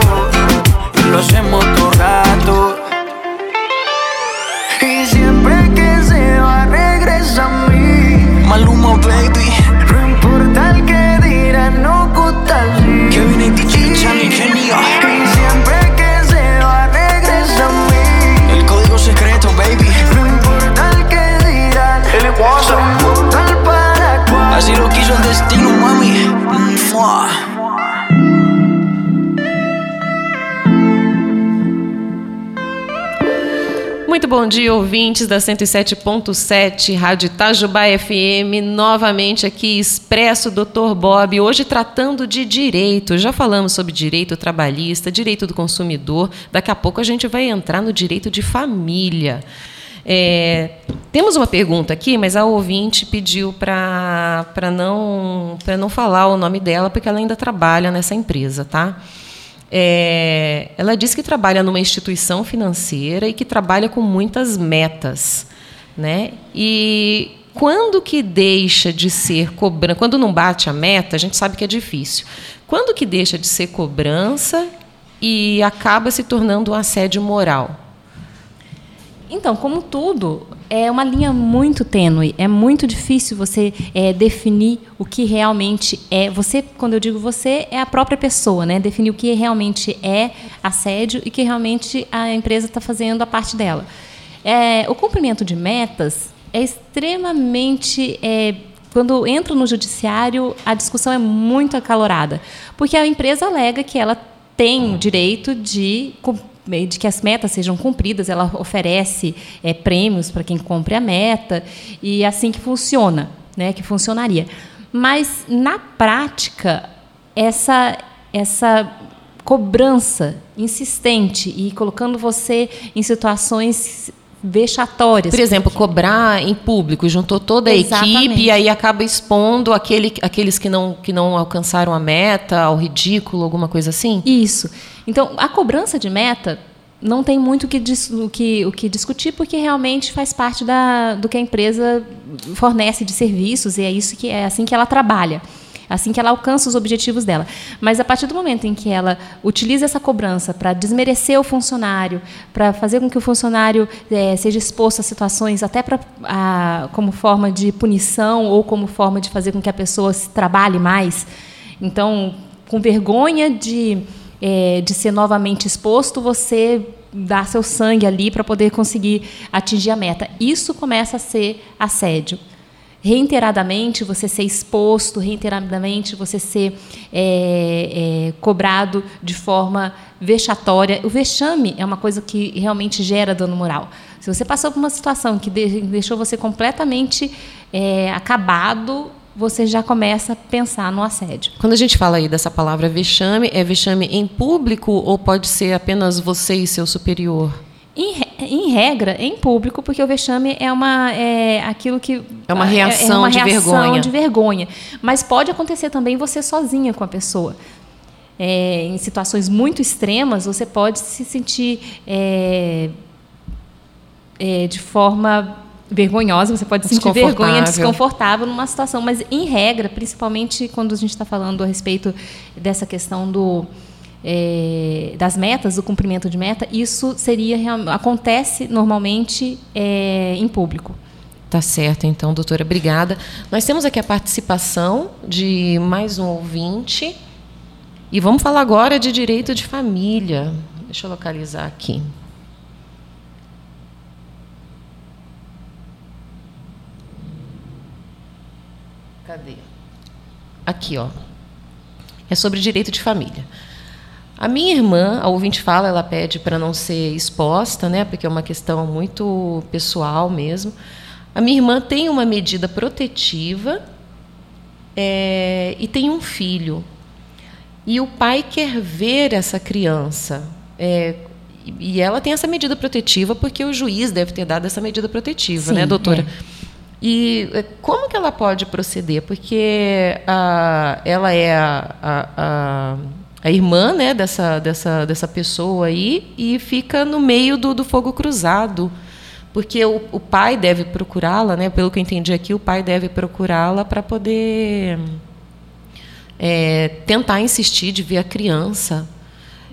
Lo hacemos todo rato. Y siempre que se va regresa a mí. Maluma baby. No importa el que dirán, no gusta así. Kevin y DJ Chani bom dia, ouvintes da 107.7 Rádio Itajubá FM, novamente aqui Expresso Dr. Bob, hoje tratando de direito. Já falamos sobre direito trabalhista, direito do consumidor. Daqui a pouco a gente vai entrar no direito de família. É, temos uma pergunta aqui, mas a ouvinte pediu para não, não falar o nome dela, porque ela ainda trabalha nessa empresa, tá? É, ela diz que trabalha numa instituição financeira e que trabalha com muitas metas, né? E quando que deixa de ser cobrança? Quando não bate a meta, a gente sabe que é difícil. Quando que deixa de ser cobrança e acaba se tornando um assédio moral? Então, como tudo, é uma linha muito tênue. É muito difícil você é, definir o que realmente é. Você, quando eu digo você, é a própria pessoa, né? Definir o que realmente é assédio e que realmente a empresa está fazendo a parte dela. É, o cumprimento de metas é extremamente é, quando entra no judiciário, a discussão é muito acalorada, porque a empresa alega que ela tem o direito de de que as metas sejam cumpridas, ela oferece é, prêmios para quem cumpre a meta e é assim que funciona, né, que funcionaria. Mas na prática essa essa cobrança insistente e colocando você em situações vexatórias. Por exemplo, cobrar em público, juntou toda a Exatamente. equipe e aí acaba expondo aquele, aqueles que não, que não alcançaram a meta, ao ridículo, alguma coisa assim? Isso. Então, a cobrança de meta não tem muito o que, o que, o que discutir, porque realmente faz parte da, do que a empresa fornece de serviços e é isso que é assim que ela trabalha. Assim que ela alcança os objetivos dela. Mas a partir do momento em que ela utiliza essa cobrança para desmerecer o funcionário, para fazer com que o funcionário eh, seja exposto a situações até pra, a, como forma de punição ou como forma de fazer com que a pessoa se trabalhe mais, então, com vergonha de, eh, de ser novamente exposto, você dá seu sangue ali para poder conseguir atingir a meta. Isso começa a ser assédio. Reiteradamente você ser exposto, reiteradamente você ser é, é, cobrado de forma vexatória. O vexame é uma coisa que realmente gera dano moral. Se você passou por uma situação que de- deixou você completamente é, acabado, você já começa a pensar no assédio. Quando a gente fala aí dessa palavra vexame, é vexame em público ou pode ser apenas você e seu superior? Em, em regra, em público, porque o vexame é uma é aquilo que É uma reação uma de reação vergonha. de vergonha. Mas pode acontecer também você sozinha com a pessoa. É, em situações muito extremas, você pode se sentir é, é, de forma vergonhosa, você pode sentir vergonha, Desconfortável. numa situação, mas em regra, principalmente quando a gente está falando a respeito dessa questão do é, das metas, do cumprimento de meta, isso seria acontece normalmente é, em público. Tá certo, então, doutora, obrigada. Nós temos aqui a participação de mais um ouvinte. E vamos falar agora de direito de família. Deixa eu localizar aqui. Cadê? Aqui, ó. É sobre direito de família. A minha irmã, a ouvinte fala, ela pede para não ser exposta, né, porque é uma questão muito pessoal mesmo. A minha irmã tem uma medida protetiva é, e tem um filho. E o pai quer ver essa criança. É, e ela tem essa medida protetiva porque o juiz deve ter dado essa medida protetiva, Sim, né, doutora? é. E é, como que ela pode proceder? Porque a, ela é a, a, a, a irmã né, dessa, dessa, dessa pessoa aí e fica no meio do, do fogo cruzado. Porque o, o pai deve procurá-la, né, pelo que eu entendi aqui, o pai deve procurá-la para poder é, tentar insistir de ver a criança.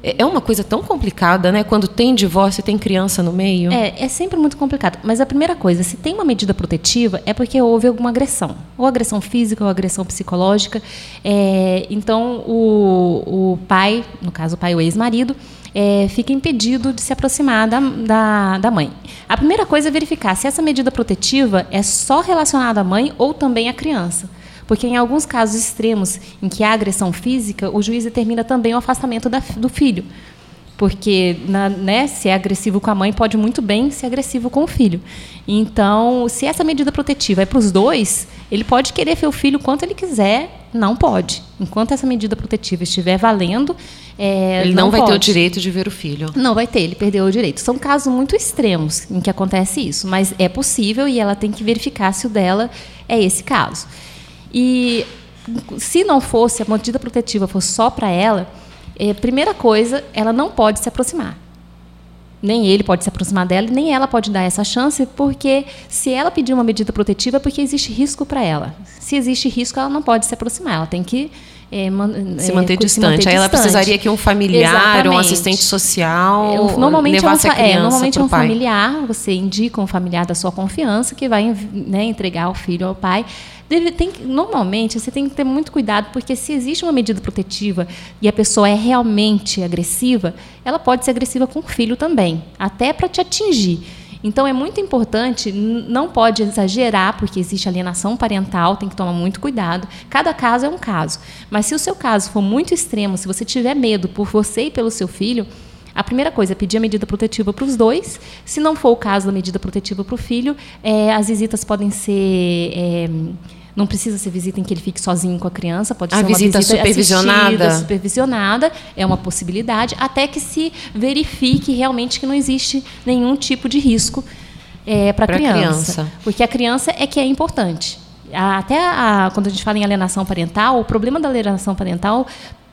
É é uma coisa tão complicada, né? Quando tem divórcio e tem criança no meio. É, é sempre muito complicado. Mas a primeira coisa, se tem uma medida protetiva, é porque houve alguma agressão. Ou agressão física, ou agressão psicológica. É, então, o, o pai, no caso o pai ou ex-marido, é, fica impedido de se aproximar da, da, da mãe. A primeira coisa é verificar se essa medida protetiva é só relacionada à mãe ou também à criança. Porque em alguns casos extremos em que há agressão física, o juiz determina também o afastamento da, do filho. Porque na, né, se é agressivo com a mãe, pode muito bem ser agressivo com o filho. Então, se essa medida protetiva é para os dois, ele pode querer ver o filho quanto ele quiser, não pode. Enquanto essa medida protetiva estiver valendo, é, Ele não, vai ter o pode. direito de ver o filho. Não vai ter, ele perdeu o direito. São casos muito extremos em que acontece isso, mas é possível e ela tem que verificar se o dela é esse caso. E se não fosse, a medida protetiva fosse só para ela, é, primeira coisa, ela não pode se aproximar. Nem ele pode se aproximar dela, nem ela pode dar essa chance, porque se ela pedir uma medida protetiva, é porque existe risco para ela. Se existe risco, ela não pode se aproximar, ela tem que é, man- Se é, manter cu- distante. Aí ela distante. precisaria que um familiar, um Exatamente. assistente social, É, um- normalmente é um, levasse a criança é, normalmente é pro um pai. familiar, você indica um familiar da sua confiança que vai né, entregar o filho ao pai. Deve, tem, normalmente, você tem que ter muito cuidado, porque se existe uma medida protetiva e a pessoa é realmente agressiva, ela pode ser agressiva com o filho também, até para te atingir. Então, é muito importante, não pode exagerar, porque existe alienação parental, tem que tomar muito cuidado. Cada caso é um caso. Mas se o seu caso for muito extremo, se você tiver medo por você e pelo seu filho, a primeira coisa é pedir a medida protetiva para os dois. Se não for o caso da medida protetiva para o filho, eh, as visitas podem ser. eh, não precisa ser visita em que ele fique sozinho com a criança, pode A ser uma visita supervisionada? assistida, supervisionada, é uma possibilidade, até que se verifique realmente que não existe nenhum tipo de risco para a criança. criança. Porque a criança é que é importante. Até a- quando a gente fala em alienação parental, o problema da alienação parental,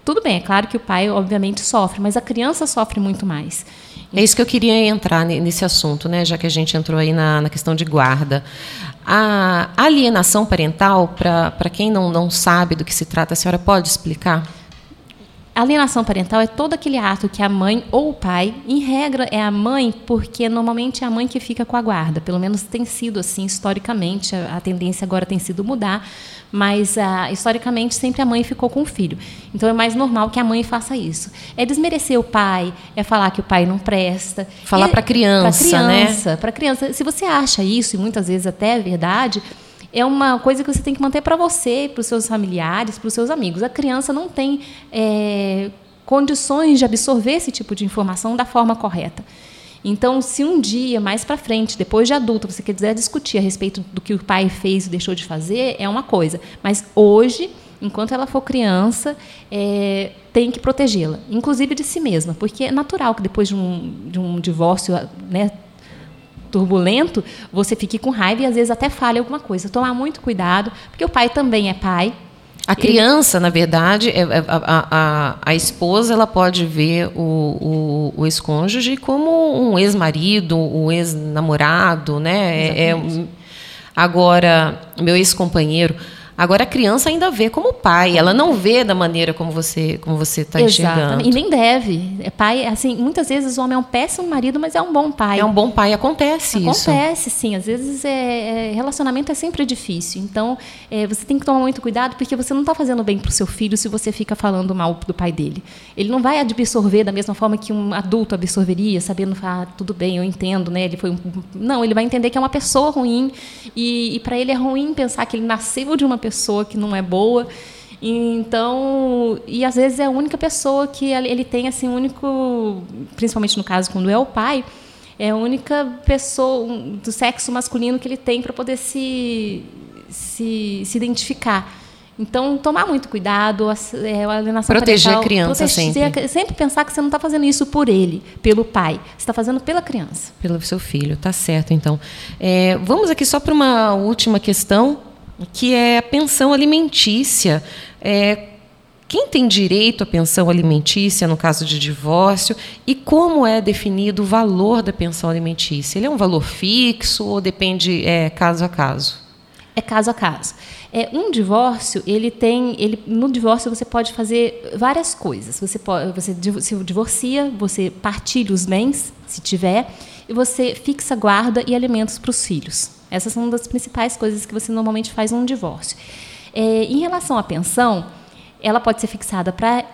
tudo bem, é claro que o pai, obviamente, sofre, mas a criança sofre muito mais. É isso que eu queria entrar ne- nesse assunto, né? Já que a gente entrou aí na, na questão de guarda. A alienação parental, para quem não, não sabe do que se trata, a senhora pode explicar? A alienação parental é todo aquele ato que a mãe ou o pai, em regra é a mãe, porque normalmente é a mãe que fica com a guarda. Pelo menos tem sido assim historicamente. A, a tendência agora tem sido mudar, mas ah, historicamente sempre a mãe ficou com o filho. Então é mais normal que a mãe faça isso. É desmerecer o pai, é falar que o pai não presta. Falar pra criança, né? criança, Para criança. Se você acha isso e muitas vezes até é verdade, é uma coisa que você tem que manter para você, para os seus familiares, para os seus amigos. A criança não tem é, condições de absorver esse tipo de informação da forma correta. Então, se um dia, mais para frente, depois de adulto, você quiser discutir a respeito do que o pai fez e deixou de fazer, é uma coisa. Mas hoje, enquanto ela for criança, é, tem que protegê-la, inclusive de si mesma, porque é natural que depois de um, de um divórcio, né, turbulento, você fique com raiva e às vezes até fale alguma coisa. Tomar muito cuidado, porque o pai também é pai. A criança, na verdade, é- é- a, a, a esposa ela pode ver o, o, o ex-cônjuge como um ex-marido, um ex-namorado, né? É- é agora, meu ex-companheiro, Agora a criança ainda vê como pai, ela não vê da maneira como você como você está enxergando. E nem deve. É pai, assim, muitas vezes o homem é um péssimo marido, mas é um bom pai. É um bom pai, acontece, acontece isso. Acontece, sim. Às vezes é, é, relacionamento é sempre difícil. Então é, você tem que tomar muito cuidado porque você não está fazendo bem para o seu filho se você fica falando mal do pai dele. Ele não vai absorver da mesma forma que um adulto absorveria, sabendo, ah, tudo bem, eu entendo, né? Ele foi um... não, ele vai entender que é uma pessoa ruim e, e para ele é ruim pensar que ele nasceu de uma pessoa que não é boa. Então, e às vezes é a única pessoa que ele tem assim, único, principalmente no caso quando é o pai, é a única pessoa do sexo masculino que ele tem para poder se, se, se identificar. Então, tomar muito cuidado, é, a alienação Proteger parental, a criança proteger, sempre. Sempre pensar que você não está fazendo isso por ele, pelo pai. Você está fazendo pela criança. Pelo seu filho, tá certo, então. É, vamos aqui só para uma última questão, que é a pensão alimentícia. É, quem tem direito à pensão alimentícia no caso de divórcio e como é definido o valor da pensão alimentícia? Ele é um valor fixo ou depende é, caso a caso? É caso a caso. É, um divórcio, ele tem, ele, no divórcio você pode fazer várias coisas. Você pode, você se divorcia, você partilha os bens, se tiver, e você fixa guarda e alimentos para os filhos. Essas são uma das principais coisas que você normalmente faz num divórcio. É, em relação à pensão, ela pode ser fixada para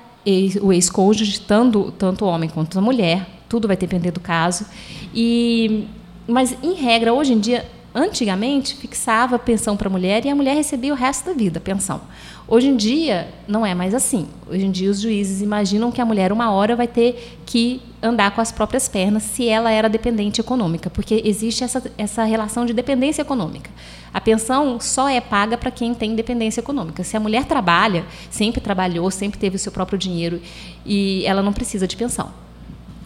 o ex-cônjuge, tanto, tanto o homem quanto a mulher. Tudo vai depender do caso. E, mas, em regra, hoje em dia, Antigamente, fixava pensão para a mulher e a mulher recebia o resto da vida pensão. Hoje em dia, não é mais assim. Hoje em dia, os juízes imaginam que a mulher, uma hora, vai ter que andar com as próprias pernas se ela era dependente econômica, porque existe essa, essa relação de dependência econômica. A pensão só é paga para quem tem dependência econômica. Se a mulher trabalha, sempre trabalhou, sempre teve o seu próprio dinheiro e ela não precisa de pensão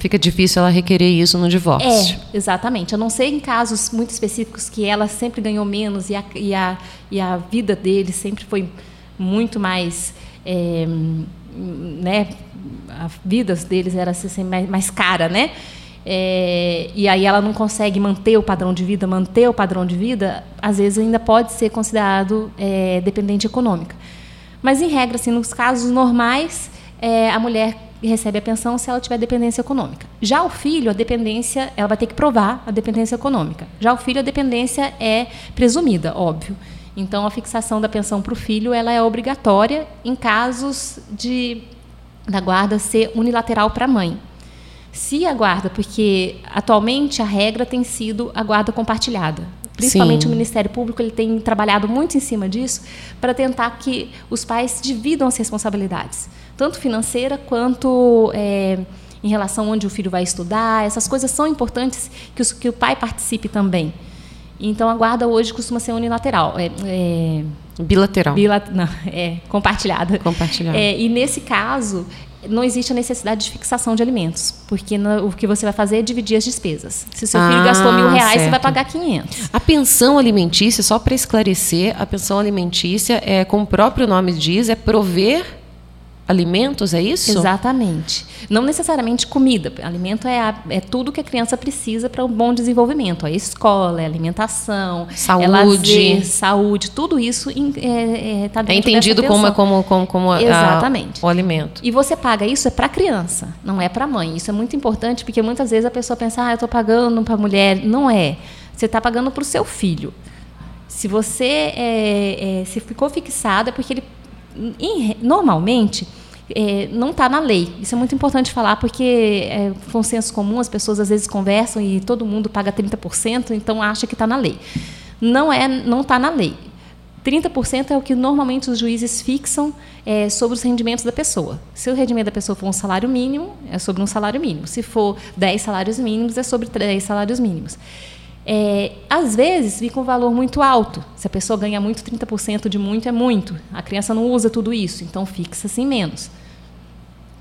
fica difícil ela requerer isso no divórcio. É, exatamente. A não ser em casos muito específicos que ela sempre ganhou menos e a, e a, e a vida dele sempre foi muito mais. É, né, a vida deles era assim, mais, mais cara, né? É, e aí ela não consegue manter o padrão de vida, manter o padrão de vida, às vezes ainda pode ser considerado é, dependente econômica. Mas, em regra, assim, nos casos normais, é, a mulher recebe a pensão se ela tiver dependência econômica. Já o filho, a dependência, ela vai ter que provar a dependência econômica. Já o filho, a dependência é presumida, óbvio. Então, a fixação da pensão para o filho ela é obrigatória em casos de da guarda ser unilateral para a mãe. Se a guarda, porque atualmente a regra tem sido a guarda compartilhada. Principalmente Sim. o Ministério Público ele tem trabalhado muito em cima disso para tentar que os pais dividam as responsabilidades tanto financeira quanto é, em relação a onde o filho vai estudar. Essas coisas são importantes que, os, que o pai participe também. Então, a guarda hoje costuma ser unilateral. É, é, Bilateral. Bilat não, é compartilhada. Compartilhada. É, e, nesse caso, não existe a necessidade de fixação de alimentos, porque no, o que você vai fazer é dividir as despesas. Se seu filho ah, gastou mil reais, certo. você vai pagar 500. A pensão alimentícia, só para esclarecer, a pensão alimentícia, é, como o próprio nome diz, é prover alimentos, é isso? Exatamente. Não necessariamente comida. Alimento é, a, é tudo que a criança precisa para um bom desenvolvimento. A escola, é alimentação, saúde, é lazer, saúde, tudo isso está é, é, tá dentro É entendido como, como, como, como Exatamente. A, o alimento. E você paga isso é para a criança, não é para a mãe. Isso é muito importante porque muitas vezes a pessoa pensa, ah, eu estou pagando para a mulher. Não é. Você está pagando para o seu filho. Se você é, é, se ficou fixado é porque ele normalmente, é, não está na lei. Isso é muito importante falar, porque é consenso comum, as pessoas às vezes conversam e todo mundo paga 30%, então acha que está na lei. Não é, não está na lei. 30% é o que normalmente os juízes fixam é, sobre os rendimentos da pessoa. Se o rendimento da pessoa for um salário mínimo, é sobre um salário mínimo. Se for 10 salários mínimos, é sobre 10 salários mínimos. É, às vezes fica um valor muito alto. Se a pessoa ganha muito, 30% de muito é muito. A criança não usa tudo isso, então fixa-se em menos.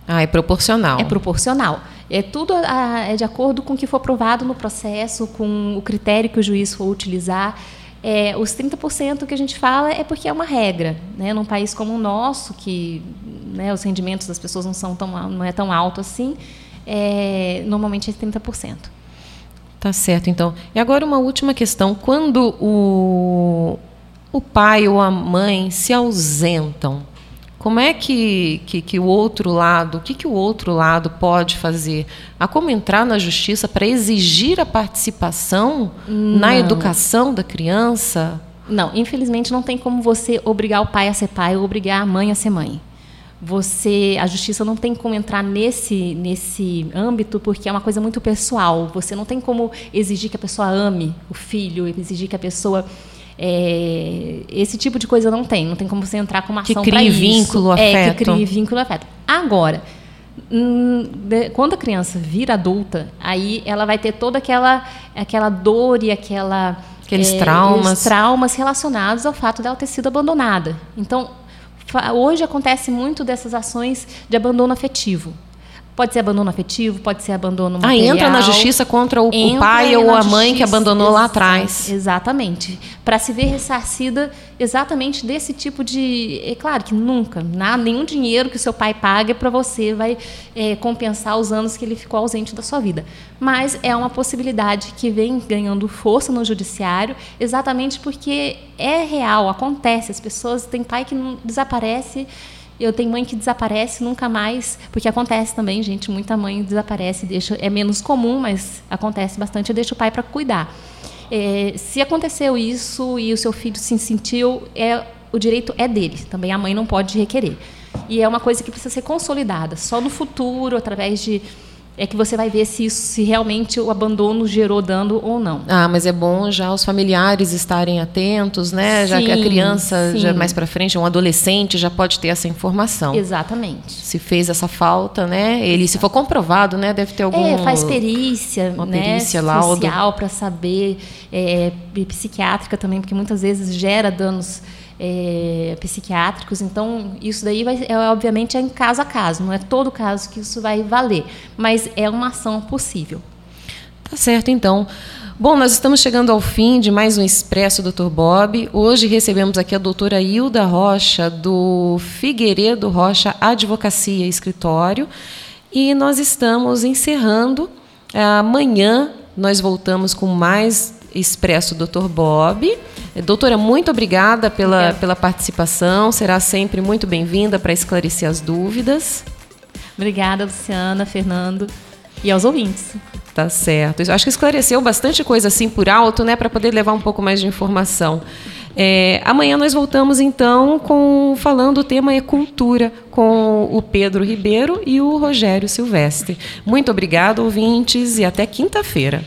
Ah, é proporcional. É proporcional. É tudo a, é de acordo com o que for provado no processo, com o critério que o juiz for utilizar. É, os 30% que a gente fala é porque é uma regra. Né? Num país como o nosso, que né, os rendimentos das pessoas não, são tão, não é tão alto assim, é, normalmente é 30%. Tá certo, então. E agora uma última questão. Quando o, o pai ou a mãe se ausentam, como é que, que, que o outro lado, o que, que o outro lado pode fazer? Há como entrar na justiça para exigir a participação não. na educação da criança? Não, infelizmente não tem como você obrigar o pai a ser pai ou obrigar a mãe a ser mãe. Você, a justiça não tem como entrar nesse nesse âmbito porque é uma coisa muito pessoal. Você não tem como exigir que a pessoa ame o filho, exigir que a pessoa é, esse tipo de coisa não tem, não tem como você entrar com uma ação para isso. vínculo, afeto. É, que crie vínculo, afeto. Agora, hum, quando a criança vira adulta, aí ela vai ter toda aquela, aquela dor e aquela aqueles é, traumas, traumas relacionados ao fato dela ter sido abandonada. Então, hoje acontece muito dessas ações de abandono afetivo. Pode ser abandono afetivo, pode ser abandono material. Ah, entra na justiça contra o, o pai ou a mãe justiça, que abandonou lá atrás. Exatamente. Para se ver ressarcida exatamente desse tipo de... É claro que nunca, nada, nenhum dinheiro que o seu pai paga para você vai é, compensar os anos que ele ficou ausente da sua vida. Mas é uma possibilidade que vem ganhando força no judiciário exatamente porque é real, acontece. As pessoas... Tem pai que não desaparece eu tenho mãe que desaparece nunca mais, porque acontece também, gente, muita mãe desaparece, deixa, é menos comum, mas acontece bastante, eu deixo o pai para cuidar. É, se aconteceu isso e o seu filho se sentiu, é, o direito é dele, também a mãe não pode requerer. E é uma coisa que precisa ser consolidada, só no futuro, através de é que você vai ver se, isso, se realmente o abandono gerou dano ou não. Ah, mas é bom já os familiares estarem atentos, né? Sim, já que a criança sim. já mais para frente, um adolescente já pode ter essa informação. Exatamente. Se fez essa falta, né? Ele, se for comprovado, né, deve ter algum. É, faz perícia, uma né? Perícia, laudo. social para saber, é, psiquiátrica também, porque muitas vezes gera danos é, psiquiátricos. Então, isso daí vai, é, obviamente é em caso a caso, não é todo caso que isso vai valer, mas é uma ação possível. Tá certo, então. Bom, nós estamos chegando ao fim de mais um Expresso Dr. Bob. Hoje recebemos aqui a doutora Hilda Rocha, do Figueiredo Rocha Advocacia Escritório. E nós estamos encerrando. Amanhã nós voltamos com mais Expresso Dr. Bob. Doutora, muito obrigada pela, obrigada. pela participação. Será sempre muito bem-vinda para esclarecer as dúvidas. Obrigada, Luciana, Fernando e aos ouvintes. Tá certo. Eu acho que esclareceu bastante coisa assim por alto, né, para poder levar um pouco mais de informação. É, amanhã nós voltamos então com falando o tema é cultura com o Pedro Ribeiro e o Rogério Silvestre. Muito obrigado, ouvintes, e até quinta-feira.